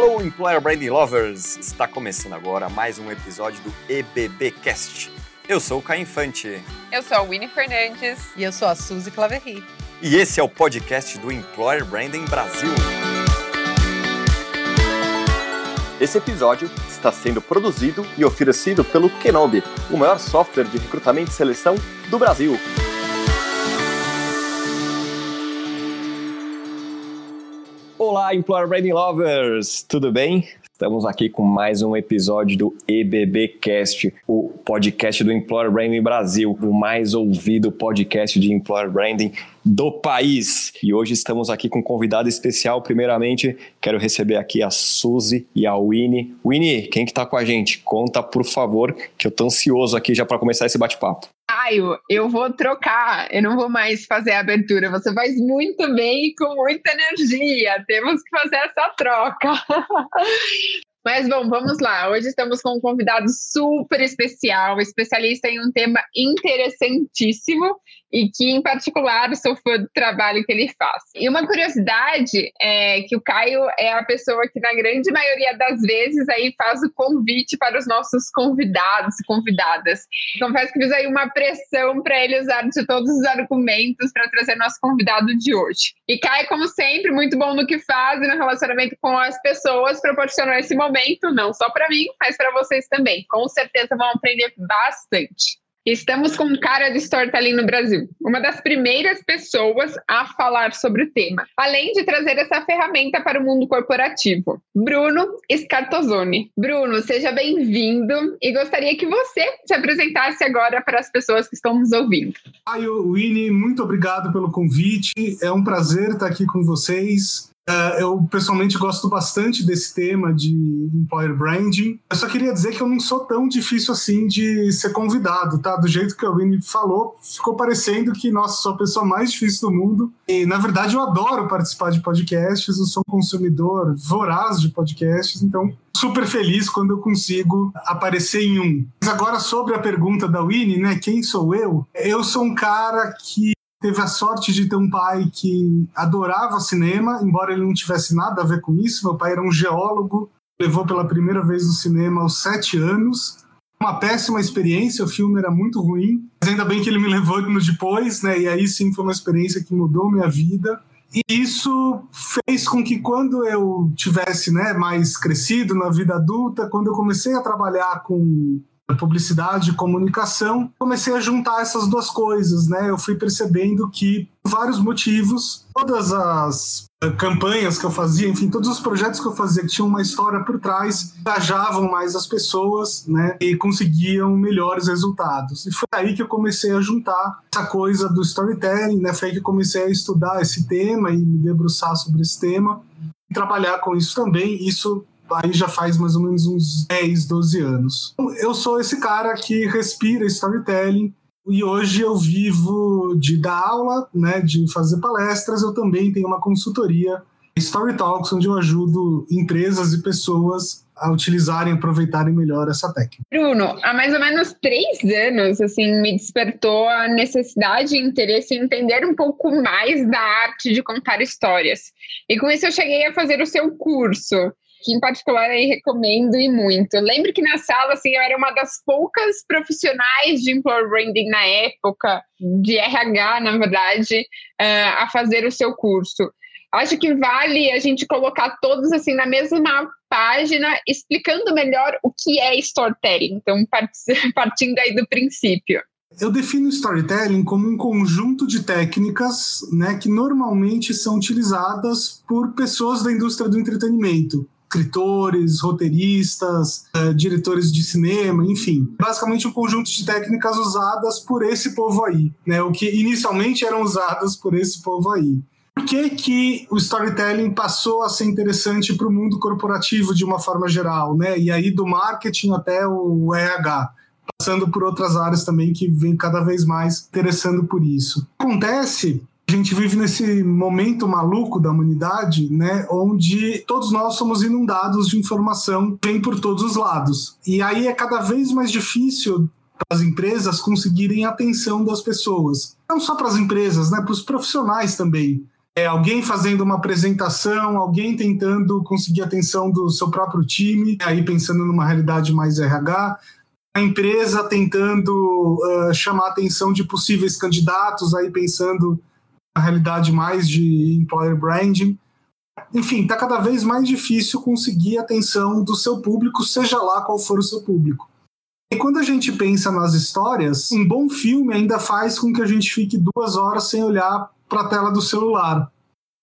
Alô, Employer Branding Lovers! Está começando agora mais um episódio do EBBcast. Eu sou o Caio Infante. Eu sou a Winnie Fernandes. E eu sou a Suzy Claverry. E esse é o podcast do Employer Branding Brasil. Esse episódio está sendo produzido e oferecido pelo Kenobi, o maior software de recrutamento e seleção do Brasil. Olá, Employer Branding Lovers! Tudo bem? Estamos aqui com mais um episódio do EBBcast, o podcast do Employer Branding Brasil, o mais ouvido podcast de Employer Branding do país. E hoje estamos aqui com um convidado especial. Primeiramente, quero receber aqui a Suzy e a Winnie. Winnie, quem que tá com a gente? Conta, por favor, que eu tô ansioso aqui já para começar esse bate-papo. Caio, eu vou trocar, eu não vou mais fazer a abertura. Você faz muito bem e com muita energia. Temos que fazer essa troca. Mas bom, vamos lá. Hoje estamos com um convidado super especial, especialista em um tema interessantíssimo e que, em particular, sou fã do trabalho que ele faz. E uma curiosidade é que o Caio é a pessoa que, na grande maioria das vezes, aí faz o convite para os nossos convidados e convidadas. Confesso que fiz aí uma pressão para ele usar de todos os argumentos para trazer nosso convidado de hoje. E Caio, como sempre, muito bom no que faz e no relacionamento com as pessoas, proporcionou esse momento, não só para mim, mas para vocês também. Com certeza vão aprender bastante. Estamos com cara de storytelling no Brasil, uma das primeiras pessoas a falar sobre o tema, além de trazer essa ferramenta para o mundo corporativo. Bruno Scartozoni. Bruno, seja bem-vindo e gostaria que você se apresentasse agora para as pessoas que estão nos ouvindo. Ai, Winnie, muito obrigado pelo convite. É um prazer estar aqui com vocês. Uh, eu pessoalmente gosto bastante desse tema de employer branding. Eu só queria dizer que eu não sou tão difícil assim de ser convidado, tá? Do jeito que a Winnie falou, ficou parecendo que, nossa, sou a pessoa mais difícil do mundo. E, na verdade, eu adoro participar de podcasts, eu sou um consumidor voraz de podcasts, então super feliz quando eu consigo aparecer em um. Mas agora sobre a pergunta da Winnie, né? Quem sou eu? Eu sou um cara que teve a sorte de ter um pai que adorava cinema, embora ele não tivesse nada a ver com isso. Meu pai era um geólogo, levou pela primeira vez no cinema aos sete anos. Uma péssima experiência, o filme era muito ruim, mas ainda bem que ele me levou anos depois, né? E aí sim foi uma experiência que mudou minha vida. E isso fez com que quando eu tivesse né, mais crescido na vida adulta, quando eu comecei a trabalhar com publicidade e comunicação, comecei a juntar essas duas coisas, né? Eu fui percebendo que, por vários motivos, todas as eh, campanhas que eu fazia, enfim, todos os projetos que eu fazia que tinham uma história por trás, engajavam mais as pessoas, né? E conseguiam melhores resultados. E foi aí que eu comecei a juntar essa coisa do storytelling, né? Foi aí que eu comecei a estudar esse tema e me debruçar sobre esse tema e trabalhar com isso também. Isso aí já faz mais ou menos uns 10, 12 anos. Eu sou esse cara que respira storytelling e hoje eu vivo de dar aula, né, de fazer palestras, eu também tenho uma consultoria Story Talks, onde eu ajudo empresas e pessoas a utilizarem, aproveitarem melhor essa técnica. Bruno, há mais ou menos três anos, assim, me despertou a necessidade e interesse em entender um pouco mais da arte de contar histórias. E com isso eu cheguei a fazer o seu curso que em particular aí recomendo e muito. Eu lembro que na sala, assim, eu era uma das poucas profissionais de employer branding na época, de RH, na verdade, uh, a fazer o seu curso. Acho que vale a gente colocar todos assim na mesma página, explicando melhor o que é storytelling. Então, partindo aí do princípio. Eu defino storytelling como um conjunto de técnicas né, que normalmente são utilizadas por pessoas da indústria do entretenimento escritores, roteiristas, uh, diretores de cinema, enfim. Basicamente um conjunto de técnicas usadas por esse povo aí, né? O que inicialmente eram usadas por esse povo aí. Por que, que o storytelling passou a ser interessante para o mundo corporativo de uma forma geral, né? E aí do marketing até o RH passando por outras áreas também que vem cada vez mais interessando por isso. Acontece a gente vive nesse momento maluco da humanidade, né, onde todos nós somos inundados de informação, vem por todos os lados. E aí é cada vez mais difícil para as empresas conseguirem a atenção das pessoas. Não só para as empresas, né, para os profissionais também. é alguém fazendo uma apresentação, alguém tentando conseguir a atenção do seu próprio time, aí pensando numa realidade mais RH, a empresa tentando uh, chamar a atenção de possíveis candidatos, aí pensando na realidade mais de employer branding. Enfim, está cada vez mais difícil conseguir a atenção do seu público, seja lá qual for o seu público. E quando a gente pensa nas histórias, um bom filme ainda faz com que a gente fique duas horas sem olhar para a tela do celular.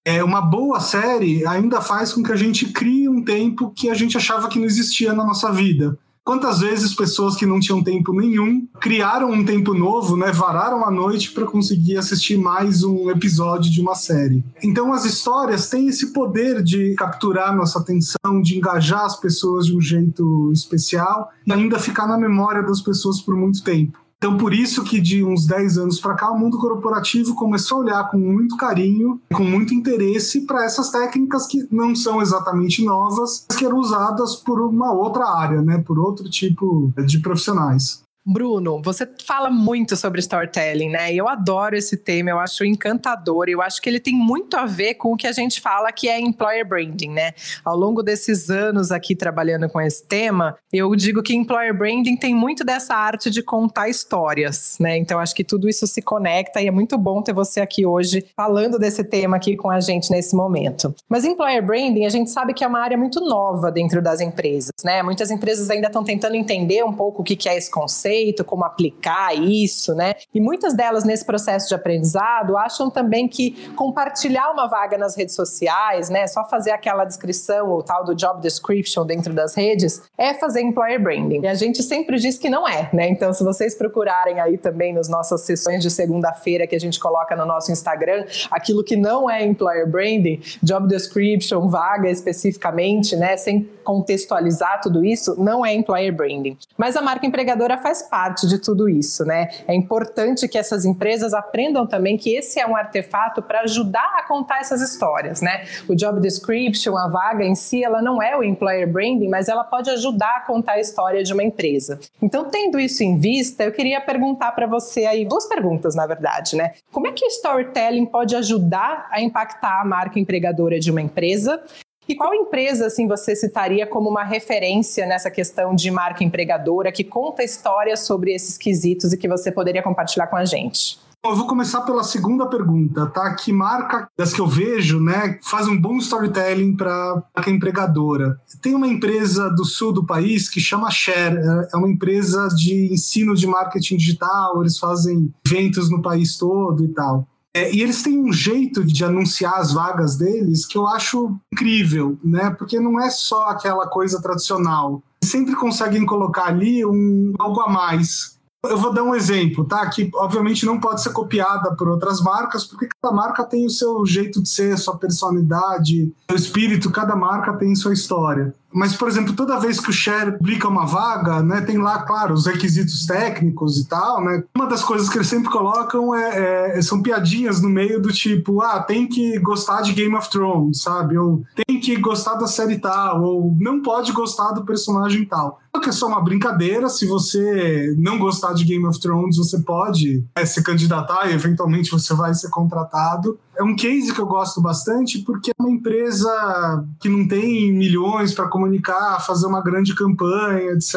É, uma boa série ainda faz com que a gente crie um tempo que a gente achava que não existia na nossa vida. Quantas vezes pessoas que não tinham tempo nenhum criaram um tempo novo, né, vararam a noite para conseguir assistir mais um episódio de uma série. Então as histórias têm esse poder de capturar nossa atenção, de engajar as pessoas de um jeito especial e ainda ficar na memória das pessoas por muito tempo. Então, por isso que de uns 10 anos para cá, o mundo corporativo começou a olhar com muito carinho, com muito interesse para essas técnicas que não são exatamente novas, mas que eram usadas por uma outra área, né, por outro tipo de profissionais. Bruno, você fala muito sobre storytelling, né? Eu adoro esse tema, eu acho encantador, eu acho que ele tem muito a ver com o que a gente fala que é employer branding, né? Ao longo desses anos aqui trabalhando com esse tema, eu digo que employer branding tem muito dessa arte de contar histórias, né? Então acho que tudo isso se conecta e é muito bom ter você aqui hoje falando desse tema aqui com a gente nesse momento. Mas employer branding, a gente sabe que é uma área muito nova dentro das empresas, né? Muitas empresas ainda estão tentando entender um pouco o que é esse conceito conceito, como aplicar isso, né? E muitas delas nesse processo de aprendizado acham também que compartilhar uma vaga nas redes sociais, né, só fazer aquela descrição, o tal do job description dentro das redes, é fazer employer branding. E a gente sempre diz que não é, né? Então, se vocês procurarem aí também nas nossas sessões de segunda-feira que a gente coloca no nosso Instagram, aquilo que não é employer branding, job description, vaga especificamente, né, sem contextualizar tudo isso, não é employer branding. Mas a marca empregadora faz parte de tudo isso, né? É importante que essas empresas aprendam também que esse é um artefato para ajudar a contar essas histórias, né? O job description, a vaga em si, ela não é o employer branding, mas ela pode ajudar a contar a história de uma empresa. Então, tendo isso em vista, eu queria perguntar para você aí duas perguntas, na verdade, né? Como é que storytelling pode ajudar a impactar a marca empregadora de uma empresa? E qual empresa assim você citaria como uma referência nessa questão de marca empregadora que conta histórias sobre esses quesitos e que você poderia compartilhar com a gente? Eu vou começar pela segunda pergunta, tá? Que marca das que eu vejo, né, faz um bom storytelling para a empregadora? Tem uma empresa do sul do país que chama Share, é uma empresa de ensino de marketing digital, eles fazem eventos no país todo e tal. É, e eles têm um jeito de anunciar as vagas deles que eu acho incrível, né? Porque não é só aquela coisa tradicional. Sempre conseguem colocar ali um algo a mais eu vou dar um exemplo, tá? Que obviamente não pode ser copiada por outras marcas, porque cada marca tem o seu jeito de ser, sua personalidade, seu espírito, cada marca tem sua história. Mas, por exemplo, toda vez que o Share publica uma vaga, né, tem lá, claro, os requisitos técnicos e tal, né? Uma das coisas que eles sempre colocam é, é, são piadinhas no meio do tipo, ah, tem que gostar de Game of Thrones, sabe? Ou tem que gostar da série tal, ou não pode gostar do personagem tal que é só uma brincadeira. Se você não gostar de Game of Thrones, você pode é, se candidatar e eventualmente você vai ser contratado. É um case que eu gosto bastante porque é uma empresa que não tem milhões para comunicar, fazer uma grande campanha, etc.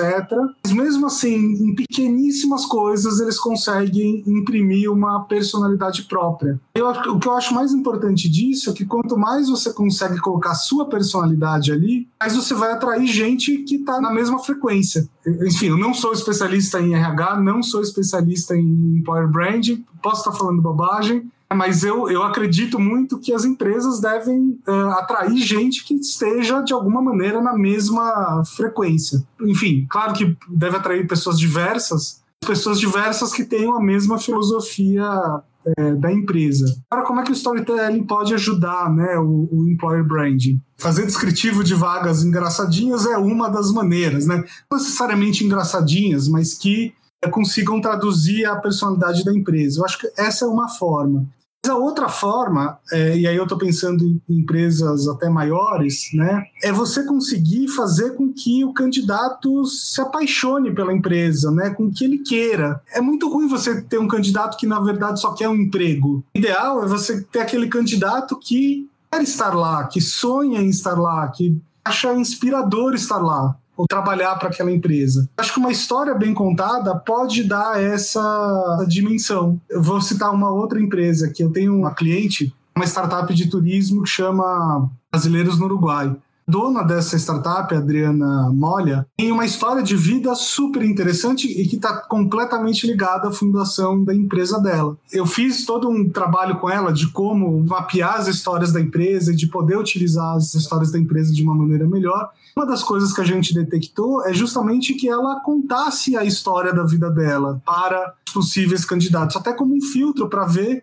Mas mesmo assim, em pequeníssimas coisas, eles conseguem imprimir uma personalidade própria. Eu, o que eu acho mais importante disso é que quanto mais você consegue colocar sua personalidade ali, mais você vai atrair gente que está na mesma frequência. Enfim, eu não sou especialista em RH, não sou especialista em employer branding, posso estar falando bobagem, mas eu, eu acredito muito que as empresas devem uh, atrair gente que esteja, de alguma maneira, na mesma frequência. Enfim, claro que deve atrair pessoas diversas, pessoas diversas que tenham a mesma filosofia é, da empresa. Agora, como é que o storytelling pode ajudar né, o, o, employer branding? Fazer descritivo de vagas engraçadinhas é uma das maneiras, né? não necessariamente engraçadinhas, mas que consigam traduzir a personalidade da empresa. Eu acho que essa é uma forma. A outra forma, é, e aí eu estou pensando em empresas até maiores, né, é você conseguir fazer com que o candidato se apaixone pela empresa, né, com que ele queira. É muito ruim você ter um candidato que na verdade só quer um emprego. O ideal é você ter aquele candidato que quer estar lá, que sonha em estar lá, que acha inspirador estar lá ou trabalhar para aquela empresa. Acho que uma história bem contada pode dar essa dimensão. Eu vou citar uma outra empresa que eu tenho uma cliente, uma startup de turismo que chama Brasileiros no Uruguai dona dessa startup, Adriana Molha, tem uma história de vida super interessante e que está completamente ligada à fundação da empresa dela. Eu fiz todo um trabalho com ela de como mapear as histórias da empresa e de poder utilizar as histórias da empresa de uma maneira melhor. Uma das coisas que a gente detectou é justamente que ela contasse a história da vida dela para possíveis candidatos, até como um filtro para ver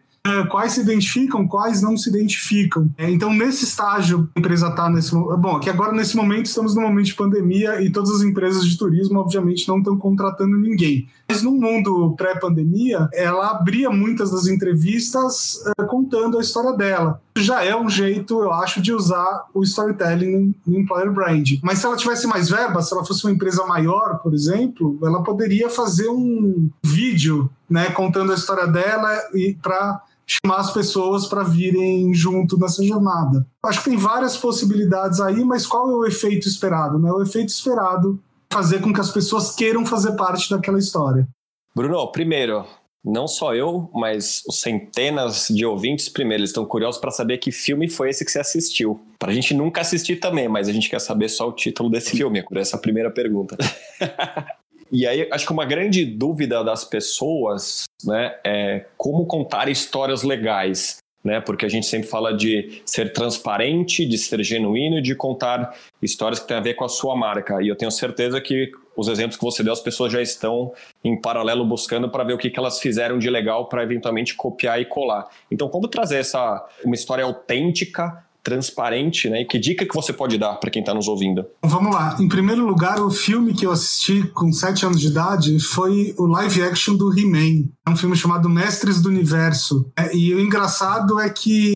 quais se identificam, quais não se identificam. É, então, nesse estágio, a empresa está nesse Bom, que agora, nesse momento, estamos no momento de pandemia e todas as empresas de turismo, obviamente, não estão contratando ninguém. Mas no mundo pré-pandemia, ela abria muitas das entrevistas uh, contando a história dela. Já é um jeito, eu acho, de usar o storytelling no employer brand. Mas se ela tivesse mais verba, se ela fosse uma empresa maior, por exemplo, ela poderia fazer um vídeo, né, contando a história dela e para chamar as pessoas para virem junto nessa jornada. Acho que tem várias possibilidades aí, mas qual é o efeito esperado? Né? O efeito esperado é fazer com que as pessoas queiram fazer parte daquela história. Bruno, primeiro, não só eu, mas os centenas de ouvintes, primeiro, eles estão curiosos para saber que filme foi esse que você assistiu. Para a gente nunca assistir também, mas a gente quer saber só o título desse filme, por essa primeira pergunta. E aí, acho que uma grande dúvida das pessoas né, é como contar histórias legais. Né, porque a gente sempre fala de ser transparente, de ser genuíno e de contar histórias que têm a ver com a sua marca. E eu tenho certeza que os exemplos que você deu, as pessoas já estão em paralelo buscando para ver o que, que elas fizeram de legal para eventualmente copiar e colar. Então, como trazer essa uma história autêntica transparente, né? E que dica que você pode dar para quem está nos ouvindo? Vamos lá. Em primeiro lugar, o filme que eu assisti com sete anos de idade foi o live action do He-Man. É um filme chamado Mestres do Universo. É, e o engraçado é que,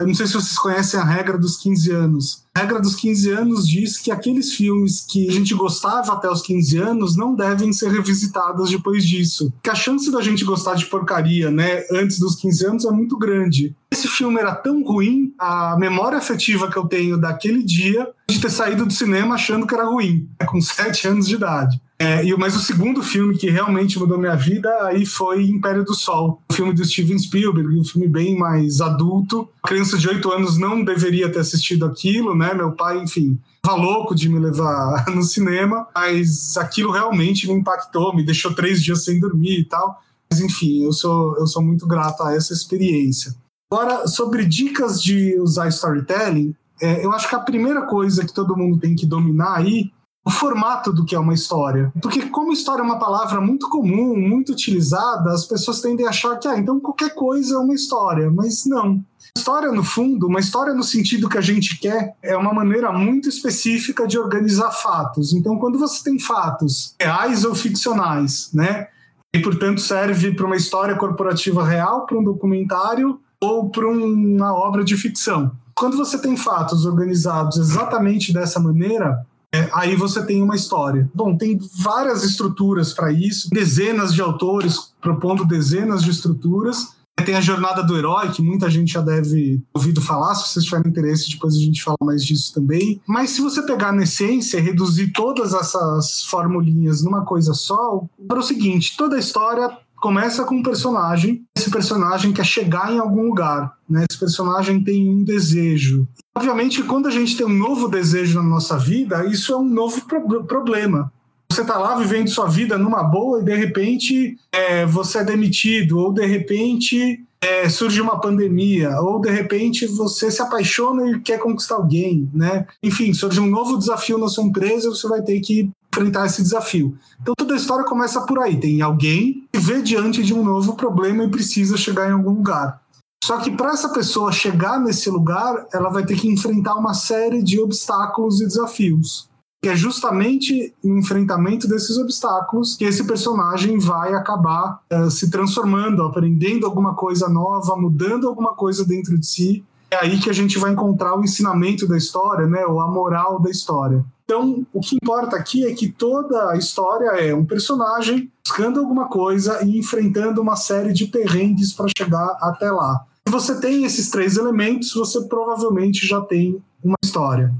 não sei se vocês conhecem a regra dos 15 anos. A regra dos 15 anos diz que aqueles filmes que a gente gostava até os 15 anos não devem ser revisitados depois disso. Que a chance da gente gostar de porcaria, né, antes dos 15 anos é muito grande. Esse filme era tão ruim, a memória afetiva que eu tenho daquele dia de ter saído do cinema achando que era ruim, né, com 7 anos de idade. É, mas o segundo filme que realmente mudou minha vida aí foi Império do Sol, o filme do Steven Spielberg, um filme bem mais adulto. A criança de 8 anos não deveria ter assistido aquilo, né? Meu pai, enfim, estava louco de me levar no cinema, mas aquilo realmente me impactou, me deixou três dias sem dormir e tal. Mas enfim, eu sou, eu sou muito grato a essa experiência. Agora, sobre dicas de usar storytelling, é, eu acho que a primeira coisa que todo mundo tem que dominar aí o formato do que é uma história. Porque como história é uma palavra muito comum, muito utilizada, as pessoas tendem a achar que, ah, então qualquer coisa é uma história, mas não. História, no fundo, uma história no sentido que a gente quer, é uma maneira muito específica de organizar fatos. Então, quando você tem fatos reais ou ficcionais, né? E, portanto, serve para uma história corporativa real, para um documentário ou para uma obra de ficção. Quando você tem fatos organizados exatamente dessa maneira, é, aí você tem uma história. Bom, tem várias estruturas para isso, dezenas de autores propondo dezenas de estruturas. Tem a jornada do herói, que muita gente já deve ouvido falar. Se vocês tiverem interesse, depois a gente fala mais disso também. Mas se você pegar na essência e reduzir todas essas formulinhas numa coisa só, para o seguinte: toda a história começa com um personagem. Esse personagem quer chegar em algum lugar. Né? Esse personagem tem um desejo. Obviamente, quando a gente tem um novo desejo na nossa vida, isso é um novo pro problema. Você está lá vivendo sua vida numa boa e de repente é, você é demitido, ou de repente é, surge uma pandemia, ou de repente você se apaixona e quer conquistar alguém, né? Enfim, surge um novo desafio na sua empresa, você vai ter que enfrentar esse desafio. Então toda a história começa por aí. Tem alguém que vê diante de um novo problema e precisa chegar em algum lugar. Só que para essa pessoa chegar nesse lugar, ela vai ter que enfrentar uma série de obstáculos e desafios. que é justamente no enfrentamento desses obstáculos que esse personagem vai acabar uh, se transformando, aprendendo alguma coisa nova, mudando alguma coisa dentro de si. É aí que a gente vai encontrar o ensinamento da história, né, ou a moral da história. Então, o que importa aqui é que toda a história é um personagem buscando alguma coisa e enfrentando uma série de perrengues para chegar até lá. Se você tem esses três elementos, você provavelmente já tem uma história.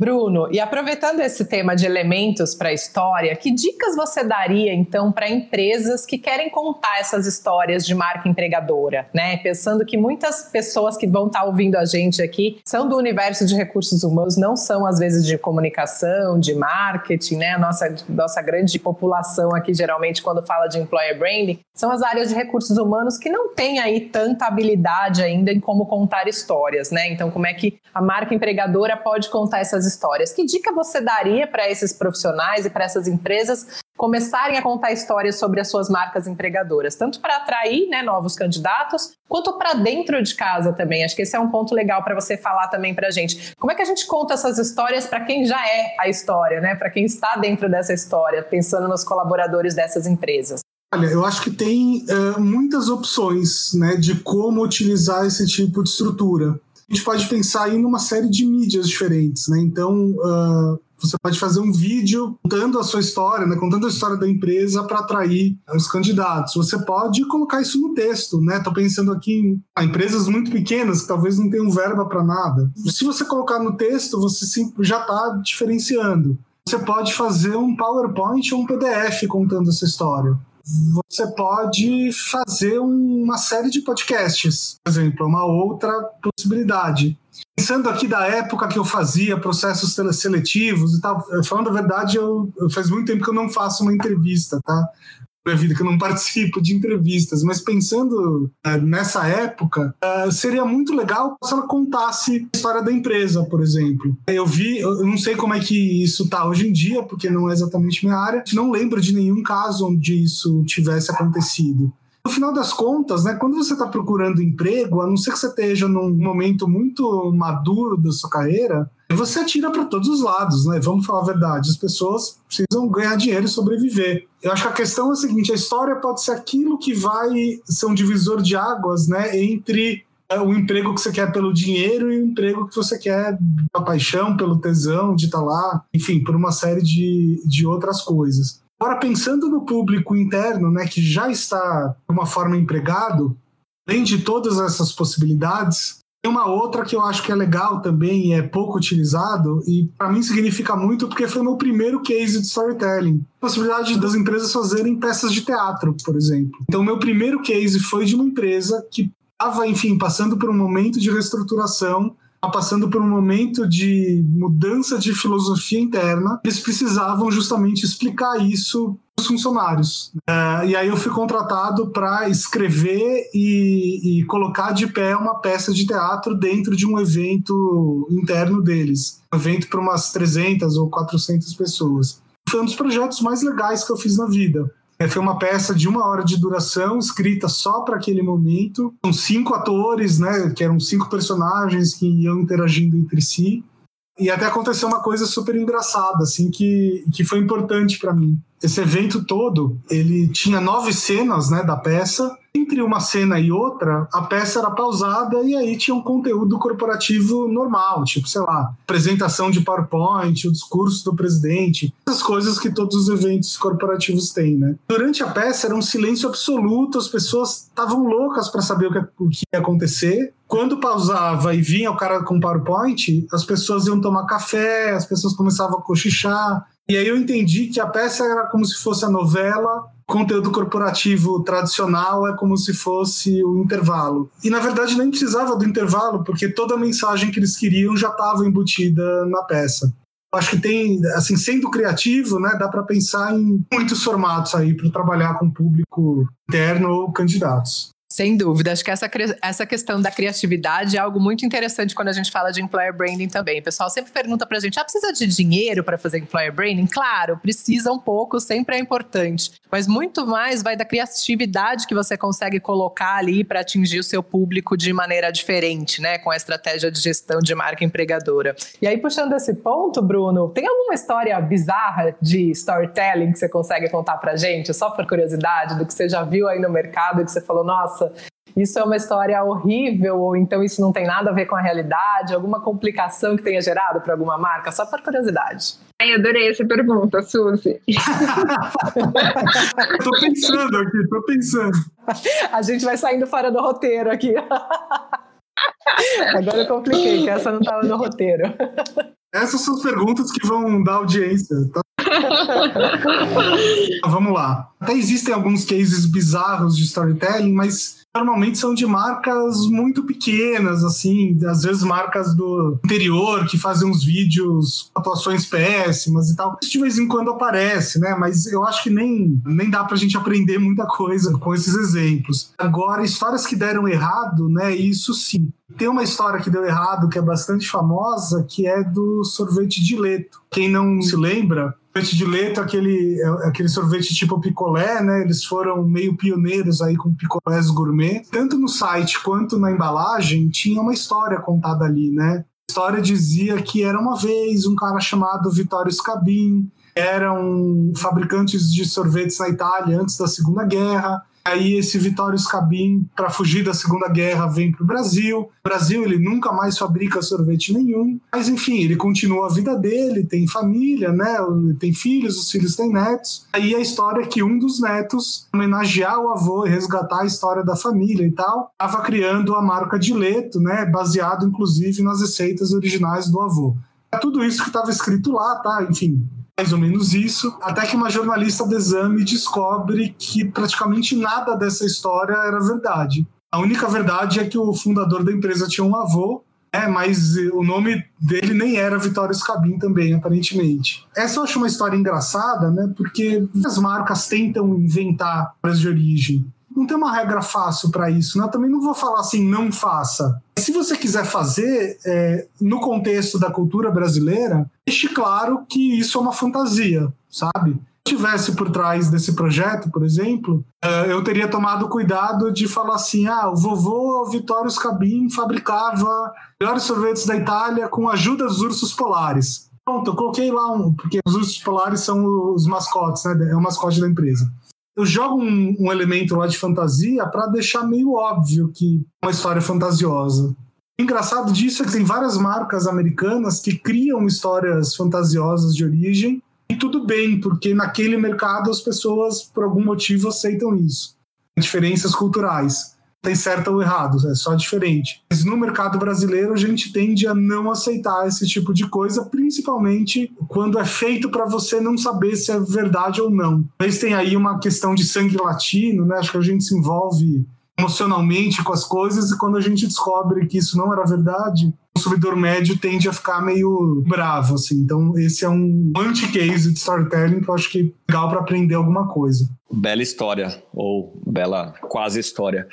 Bruno, e aproveitando esse tema de elementos para a história, que dicas você daria então para empresas que querem contar essas histórias de marca empregadora, né? Pensando que muitas pessoas que vão estar tá ouvindo a gente aqui são do universo de recursos humanos, não são às vezes de comunicação, de marketing, né? Nossa, nossa grande população aqui geralmente quando fala de employer branding são as áreas de recursos humanos que não têm aí tanta habilidade ainda em como contar histórias, né? Então, como é que a marca empregadora pode contar essas histórias. Que dica você daria para esses profissionais e para essas empresas começarem a contar histórias sobre as suas marcas empregadoras, tanto para atrair né, novos candidatos, quanto para dentro de casa também. Acho que esse é um ponto legal para você falar também para a gente. Como é que a gente conta essas histórias para quem já é a história, né? Para quem está dentro dessa história, pensando nos colaboradores dessas empresas? Olha, eu acho que tem uh, muitas opções né, de como utilizar esse tipo de estrutura a gente pode pensar aí numa série de mídias diferentes, né? Então, uh, você pode fazer um vídeo contando a sua história, né? contando a história da empresa para atrair os candidatos. Você pode colocar isso no texto, né? Estou pensando aqui em ah, empresas muito pequenas que talvez não tenham verba para nada. Se você colocar no texto, você já está diferenciando. Você pode fazer um PowerPoint ou um PDF contando essa história você pode fazer uma série de podcasts, por exemplo, uma outra possibilidade. Pensando aqui da época que eu fazia processos seletivos e tal, falando a verdade, eu, faz muito tempo que eu não faço uma entrevista, tá? Minha vida que eu não participo de entrevistas, mas pensando uh, nessa época, uh, seria muito legal se ela contasse a história da empresa, por exemplo. Eu vi, eu não sei como é que isso tá hoje em dia, porque não é exatamente minha área, não lembro de nenhum caso onde isso tivesse acontecido. No final das contas, né, quando você está procurando emprego, a não ser que você esteja num momento muito maduro da sua carreira, você atira para todos os lados, né? Vamos falar a verdade, as pessoas precisam ganhar dinheiro e sobreviver. Eu acho que a questão é a seguinte: a história pode ser aquilo que vai ser um divisor de águas, né, entre é, o emprego que você quer pelo dinheiro e o emprego que você quer pela paixão, pelo tesão de estar tá lá, enfim, por uma série de, de outras coisas. Agora, pensando no público interno, né, que já está de uma forma empregado, além de todas essas possibilidades, tem uma outra que eu acho que é legal também, é pouco utilizado, e para mim significa muito porque foi o meu primeiro case de storytelling. Possibilidade das empresas fazerem peças de teatro, por exemplo. Então, meu primeiro case foi de uma empresa que estava, enfim, passando por um momento de reestruturação passando por um momento de mudança de filosofia interna, eles precisavam justamente explicar isso os funcionários. Uh, e aí eu fui contratado para escrever e, e, colocar de pé uma peça de teatro dentro de um evento interno deles. Um evento para umas 300 ou 400 pessoas. Foi um dos projetos mais legais que eu fiz na vida. É, foi uma peça de uma hora de duração, escrita só para aquele momento. São cinco atores, né, que eram cinco personagens que iam interagindo entre si. E até aconteceu uma coisa super engraçada, assim, que, que foi importante para mim. Esse evento todo, ele tinha nove cenas, né, da peça, entre uma cena e outra, a peça era pausada e aí tinha um conteúdo corporativo normal, tipo, sei lá, apresentação de PowerPoint, o discurso do presidente, essas coisas que todos os eventos corporativos têm, né? Durante a peça era um silêncio absoluto, as pessoas estavam loucas para saber o que, o que ia acontecer. Quando pausava e vinha o cara com PowerPoint, as pessoas iam tomar café, as pessoas começavam a cochichar. E aí eu entendi que a peça era como se fosse a novela conteúdo corporativo tradicional é como se fosse o intervalo. E na verdade nem precisava do intervalo, porque toda a mensagem que eles queriam já estava embutida na peça. Acho que tem, assim, sendo criativo, né, dá para pensar em muitos formatos aí para trabalhar com público interno ou candidatos. Sem dúvida. Acho que essa, essa questão da criatividade é algo muito interessante quando a gente fala de employer branding também. O pessoal sempre pergunta pra gente: ah, precisa de dinheiro para fazer employer branding? Claro, precisa um pouco, sempre é importante. Mas muito mais vai da criatividade que você consegue colocar ali para atingir o seu público de maneira diferente, né? Com a estratégia de gestão de marca empregadora. E aí, puxando esse ponto, Bruno, tem alguma história bizarra de storytelling que você consegue contar pra gente, só por curiosidade, do que você já viu aí no mercado e que você falou, nossa nossa, isso é uma história horrível, ou então isso não tem nada a ver com a realidade, alguma complicação que tenha gerado para alguma marca? Só por curiosidade. Ai, adorei essa pergunta, Suzy. tô pensando aqui, tô pensando. A gente vai saindo fora do roteiro aqui. Agora eu compliquei, que essa não estava no roteiro. Essas são as perguntas que vão dar audiência. Tá? Vamos lá. Até existem alguns cases bizarros de storytelling, mas normalmente são de marcas muito pequenas, assim, às vezes marcas do interior que fazem uns vídeos, atuações péssimas e tal. Isso de vez em quando aparece, né? Mas eu acho que nem, nem dá pra gente aprender muita coisa com esses exemplos. Agora, histórias que deram errado, né? Isso sim. Tem uma história que deu errado, que é bastante famosa, que é do sorvete de leto. Quem não se lembra, sorvete de leite, aquele, é, aquele sorvete tipo picolé, né? Eles foram meio pioneiros aí com picolés gourmet. Tanto no site quanto na embalagem tinha uma história contada ali, né? A história dizia que era uma vez um cara chamado Vittorio Scabin, eram fabricantes de sorvetes na Itália antes da Segunda Guerra. Aí esse Vitório Scabin, para fugir da Segunda Guerra, vem para o Brasil. O Brasil ele nunca mais fabrica sorvete nenhum, mas enfim, ele continua a vida dele, tem família, né? Tem filhos, os filhos têm netos. Aí a história é que um dos netos, homenagear o avô e resgatar a história da família e tal, estava criando a marca de Leto, né? Baseado inclusive nas receitas originais do avô. É tudo isso que estava escrito lá, tá? Enfim, mais ou menos isso, até que uma jornalista do exame descobre que praticamente nada dessa história era verdade. A única verdade é que o fundador da empresa tinha um avô, é, mas o nome dele nem era Vitório Scabin também, aparentemente. Essa eu acho uma história engraçada, né? Porque as marcas tentam inventar histórias de origem não tem uma regra fácil para isso. Né? Eu também não vou falar assim, não faça. Se você quiser fazer, é, no contexto da cultura brasileira, deixe claro que isso é uma fantasia, sabe? Se tivesse por trás desse projeto, por exemplo, é, eu teria tomado cuidado de falar assim: ah, o vovô Vitório Scabin fabricava melhores sorvetes da Itália com a ajuda dos ursos polares. Pronto, eu coloquei lá um, porque os ursos polares são os mascotes, né? É o mascote da empresa eu jogo um, um elemento lá de fantasia para deixar meio óbvio que é uma história fantasiosa. O engraçado disso é que tem várias marcas americanas que criam histórias fantasiosas de origem e tudo bem, porque naquele mercado as pessoas, por algum motivo, aceitam isso. Diferenças culturais tem certo ou errado, é só diferente. Mas no mercado brasileiro a gente tende a não aceitar esse tipo de coisa, principalmente quando é feito para você não saber se é verdade ou não. Mas tem aí uma questão de sangue latino, né? Acho que a gente se envolve emocionalmente com as coisas e quando a gente descobre que isso não era verdade, consumidor médio tende a ficar meio bravo, assim. Então, esse é um anti-case de storytelling que eu acho que é legal para aprender alguma coisa. Bela história, ou bela quase história.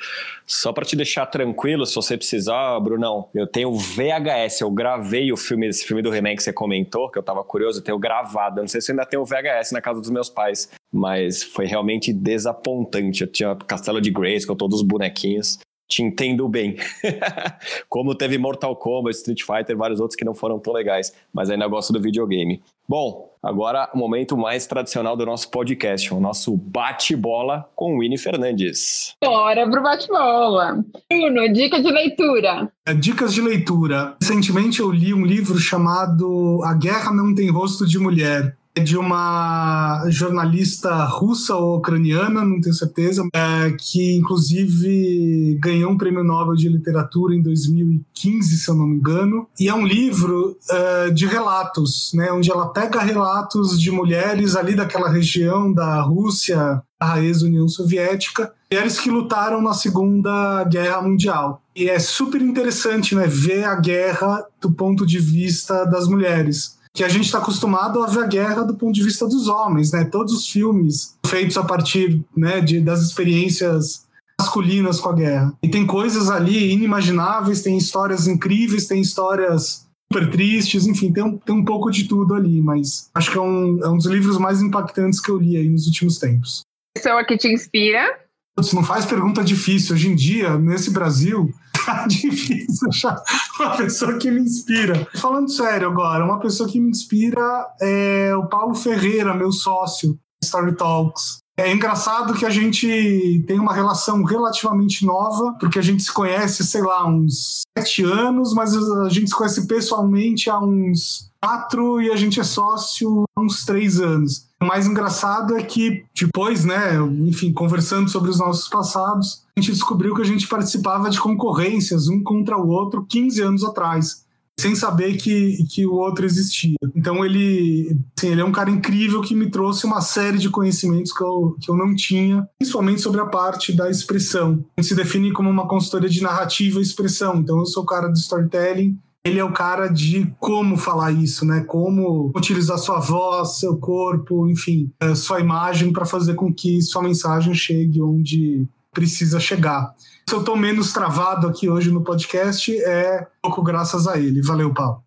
Só para te deixar tranquilo, se você precisar, Brunão, eu tenho VHS, eu gravei o filme, esse filme do He-Man que você comentou, que eu tava curioso, eu tenho gravado. Eu não sei se ainda tem o VHS na casa dos meus pais, mas foi realmente desapontante. Eu tinha Castelo de Grace com todos os bonequinhos te entendo bem. Como teve Mortal Kombat, Street Fighter, vários outros que não foram tão legais, mas ainda gosto do videogame. Bom, agora o momento mais tradicional do nosso podcast, o nosso bate-bola com Winnie Fernandes. Bora pro bate-bola. Bruno, dica de leitura. É, dicas de leitura. Recentemente eu li um livro chamado A Guerra Não Tem Rosto de Mulher, de uma jornalista russa ou ucraniana, não tenho certeza, é, que inclusive ganhou um prêmio Nobel de Literatura em 2015, se eu não me engano. E é um livro é, de relatos, né, onde ela pega relatos de mulheres ali daquela região da Rússia, a ex-União Soviética, mulheres que lutaram na Segunda Guerra Mundial. E é super interessante né, ver a guerra do ponto de vista das mulheres que a gente está acostumado a ver a guerra do ponto de vista dos homens, né? Todos os filmes feitos a partir né, de, das experiências masculinas com a guerra. E tem coisas ali inimagináveis, tem histórias incríveis, tem histórias super tristes, enfim, tem um, tem um pouco de tudo ali, mas acho que é um, é um dos livros mais impactantes que eu li aí nos últimos tempos. Pessoa que te inspira? Putz, não faz pergunta difícil. Hoje em dia, nesse Brasil, difícil achar uma pessoa que me inspira. Falando sério agora, uma pessoa que me inspira é o Paulo Ferreira, meu sócio, Story Talks. É engraçado que a gente tem uma relação relativamente nova, porque a gente se conhece, sei lá, uns sete anos, mas a gente se conhece pessoalmente há uns quatro e a gente é sócio há uns três anos. O mais engraçado é que depois, né, enfim, conversando sobre os nossos passados, a gente descobriu que a gente participava de concorrências um contra o outro 15 anos atrás sem saber que, que o outro existia. Então ele, assim, ele é um cara incrível que me trouxe uma série de conhecimentos que eu, que eu não tinha, principalmente sobre a parte da expressão. A gente se define como uma consultoria de narrativa e expressão. Então eu sou o cara do storytelling, ele é o cara de como falar isso, né? Como utilizar sua voz, seu corpo, enfim, eh, sua imagem para fazer com que sua mensagem chegue onde precisa chegar. Se eu estou menos travado aqui hoje no podcast, é pouco graças a ele. Valeu, Paulo.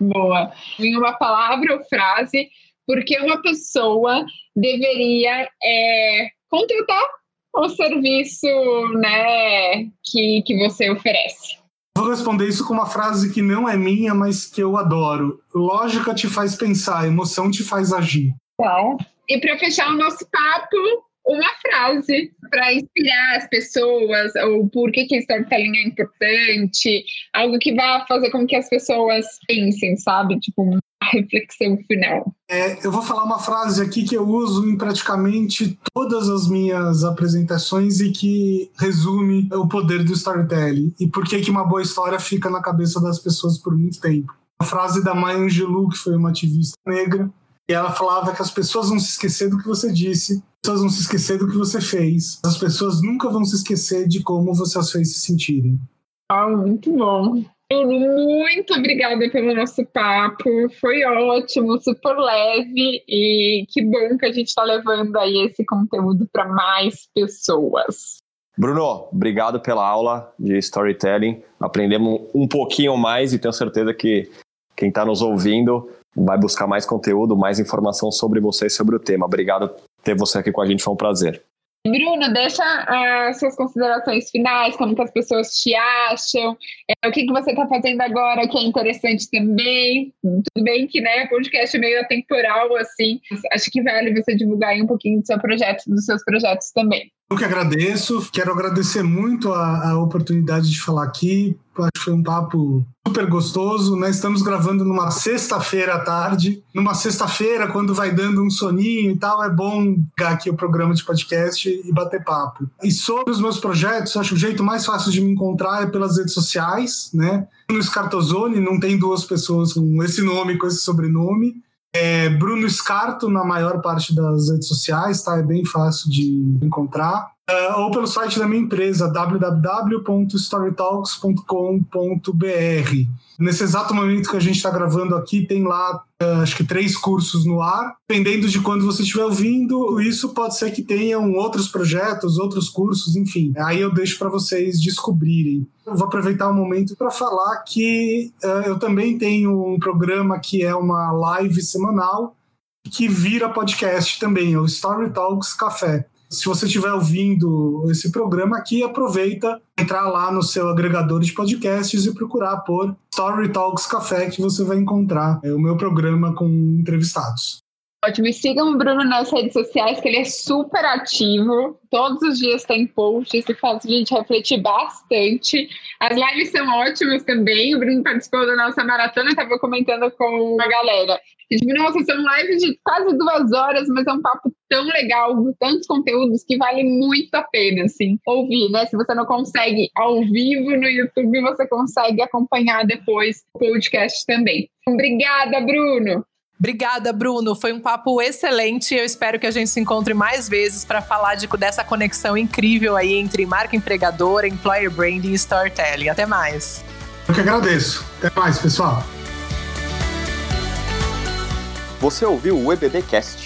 Boa. Em uma palavra ou frase, porque uma pessoa deveria é, contratar o serviço né, que, que você oferece? Vou responder isso com uma frase que não é minha, mas que eu adoro. Lógica te faz pensar, emoção te faz agir. Tá. E para fechar o nosso papo, uma frase para inspirar as pessoas, ou por que, que storytelling é importante, algo que vá fazer com que as pessoas pensem, sabe? Tipo, uma reflexão final. É, eu vou falar uma frase aqui que eu uso em praticamente todas as minhas apresentações e que resume o poder do storytelling e por que, que uma boa história fica na cabeça das pessoas por muito tempo. A frase da Maya Angelou, que foi uma ativista negra, e ela falava que as pessoas vão se esquecer do que você disse, pessoas vão se esquecer do que você fez. As pessoas nunca vão se esquecer de como você as fez se sentirem. Ah, muito bom. Muito obrigada pelo nosso papo. Foi ótimo, super leve e que bom que a gente está levando aí esse conteúdo para mais pessoas. Bruno, obrigado pela aula de storytelling. Aprendemos um pouquinho mais e tenho certeza que quem está nos ouvindo vai buscar mais conteúdo, mais informação sobre você e sobre o tema. Obrigado ter você aqui com a gente, foi um prazer. Bruno, deixa as uh, suas considerações finais, como que as pessoas te acham, é, o que, que você está fazendo agora que é interessante também. Tudo bem que né, o podcast é meio atemporal, assim, acho que vale você divulgar um pouquinho do seu projeto, dos seus projetos também. Eu que agradeço, quero agradecer muito a, a oportunidade de falar aqui. Acho que foi um papo super gostoso. Né? Estamos gravando numa sexta-feira à tarde. Numa sexta-feira, quando vai dando um soninho e tal, é bom pegar aqui o programa de podcast e bater papo. E sobre os meus projetos, acho que o jeito mais fácil de me encontrar é pelas redes sociais, né? No Scartozone não tem duas pessoas com esse nome, com esse sobrenome. É Bruno Scarto na maior parte das redes sociais, tá? É bem fácil de encontrar. Uh, ou pelo site da minha empresa, www.storytalks.com.br. Nesse exato momento que a gente está gravando aqui, tem lá uh, acho que três cursos no ar. Dependendo de quando você estiver ouvindo, isso pode ser que tenham outros projetos, outros cursos, enfim. Aí eu deixo para vocês descobrirem. Eu vou aproveitar o momento para falar que uh, eu também tenho um programa que é uma live semanal que vira podcast também, é o Story Talks Café. Se você estiver ouvindo esse programa aqui, aproveita entrar lá no seu agregador de podcasts e procurar por Story Talks Café que você vai encontrar é o meu programa com entrevistados. Ótimo. E sigam o Bruno nas redes sociais, que ele é super ativo. Todos os dias tem posts e faz a gente refletir bastante. As lives são ótimas também. O Bruno participou da nossa maratona, estava comentando com a galera. E, tipo, nossa, são lives de quase duas horas, mas é um papo tão legal, tantos conteúdos que vale muito a pena, assim, ouvir, né? Se você não consegue ao vivo no YouTube, você consegue acompanhar depois o podcast também. Obrigada, Bruno! Obrigada, Bruno. Foi um papo excelente. Eu espero que a gente se encontre mais vezes para falar de, dessa conexão incrível aí entre marca empregadora, employer branding e storytelling. Até mais. Eu que agradeço. Até mais, pessoal. Você ouviu o EBBcast